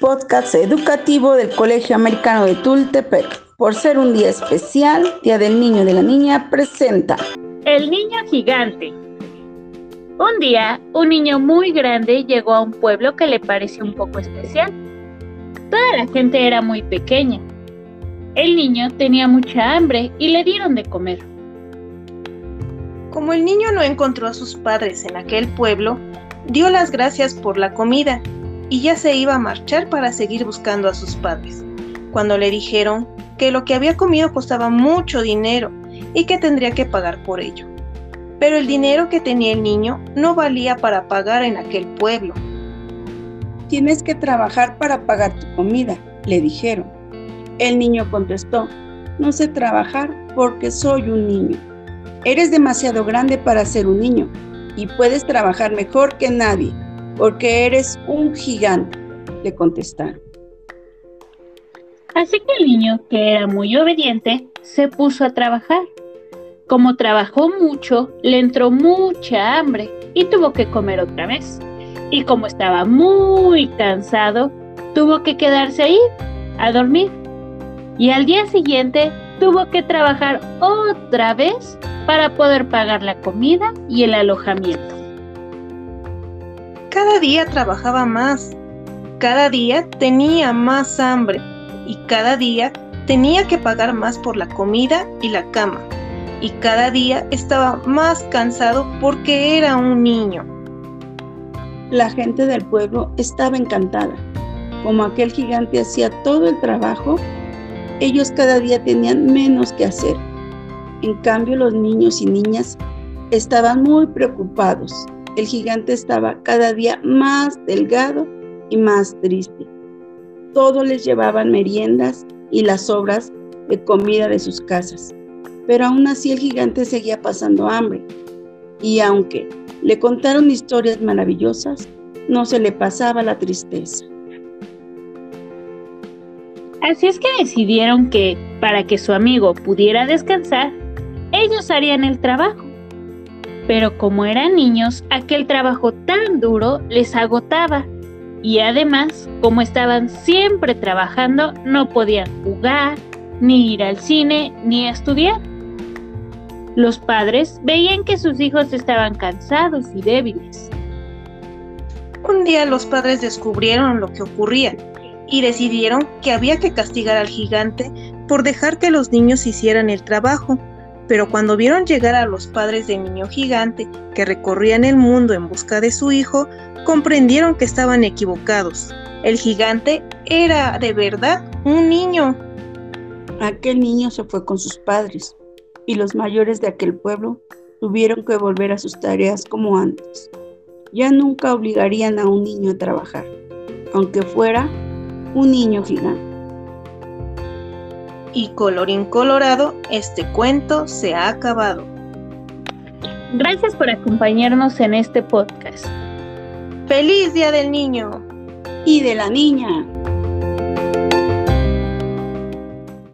podcast educativo del Colegio Americano de Tultepec. Por ser un día especial, Día del Niño y de la Niña, presenta El Niño Gigante. Un día, un niño muy grande llegó a un pueblo que le pareció un poco especial. Toda la gente era muy pequeña. El niño tenía mucha hambre y le dieron de comer. Como el niño no encontró a sus padres en aquel pueblo, dio las gracias por la comida y ya se iba a marchar para seguir buscando a sus padres, cuando le dijeron que lo que había comido costaba mucho dinero y que tendría que pagar por ello. Pero el dinero que tenía el niño no valía para pagar en aquel pueblo. Tienes que trabajar para pagar tu comida, le dijeron. El niño contestó, no sé trabajar porque soy un niño. Eres demasiado grande para ser un niño y puedes trabajar mejor que nadie porque eres un gigante, le contestaron. Así que el niño, que era muy obediente, se puso a trabajar. Como trabajó mucho, le entró mucha hambre y tuvo que comer otra vez. Y como estaba muy cansado, tuvo que quedarse ahí a dormir. Y al día siguiente tuvo que trabajar otra vez para poder pagar la comida y el alojamiento. Cada día trabajaba más, cada día tenía más hambre y cada día tenía que pagar más por la comida y la cama. Y cada día estaba más cansado porque era un niño. La gente del pueblo estaba encantada. Como aquel gigante hacía todo el trabajo, ellos cada día tenían menos que hacer. En cambio, los niños y niñas estaban muy preocupados el gigante estaba cada día más delgado y más triste. Todos les llevaban meriendas y las sobras de comida de sus casas, pero aún así el gigante seguía pasando hambre. Y aunque le contaron historias maravillosas, no se le pasaba la tristeza. Así es que decidieron que, para que su amigo pudiera descansar, ellos harían el trabajo pero como eran niños, aquel trabajo tan duro les agotaba. Y además, como estaban siempre trabajando, no podían jugar, ni ir al cine, ni estudiar. Los padres veían que sus hijos estaban cansados y débiles. Un día los padres descubrieron lo que ocurría y decidieron que había que castigar al gigante por dejar que los niños hicieran el trabajo pero cuando vieron llegar a los padres del niño gigante que recorrían el mundo en busca de su hijo, comprendieron que estaban equivocados. El gigante era de verdad un niño. Aquel niño se fue con sus padres y los mayores de aquel pueblo tuvieron que volver a sus tareas como antes. Ya nunca obligarían a un niño a trabajar, aunque fuera un niño gigante y colorín colorado, este cuento se ha acabado. Gracias por acompañarnos en este podcast. ¡Feliz Día del Niño! Y de la Niña.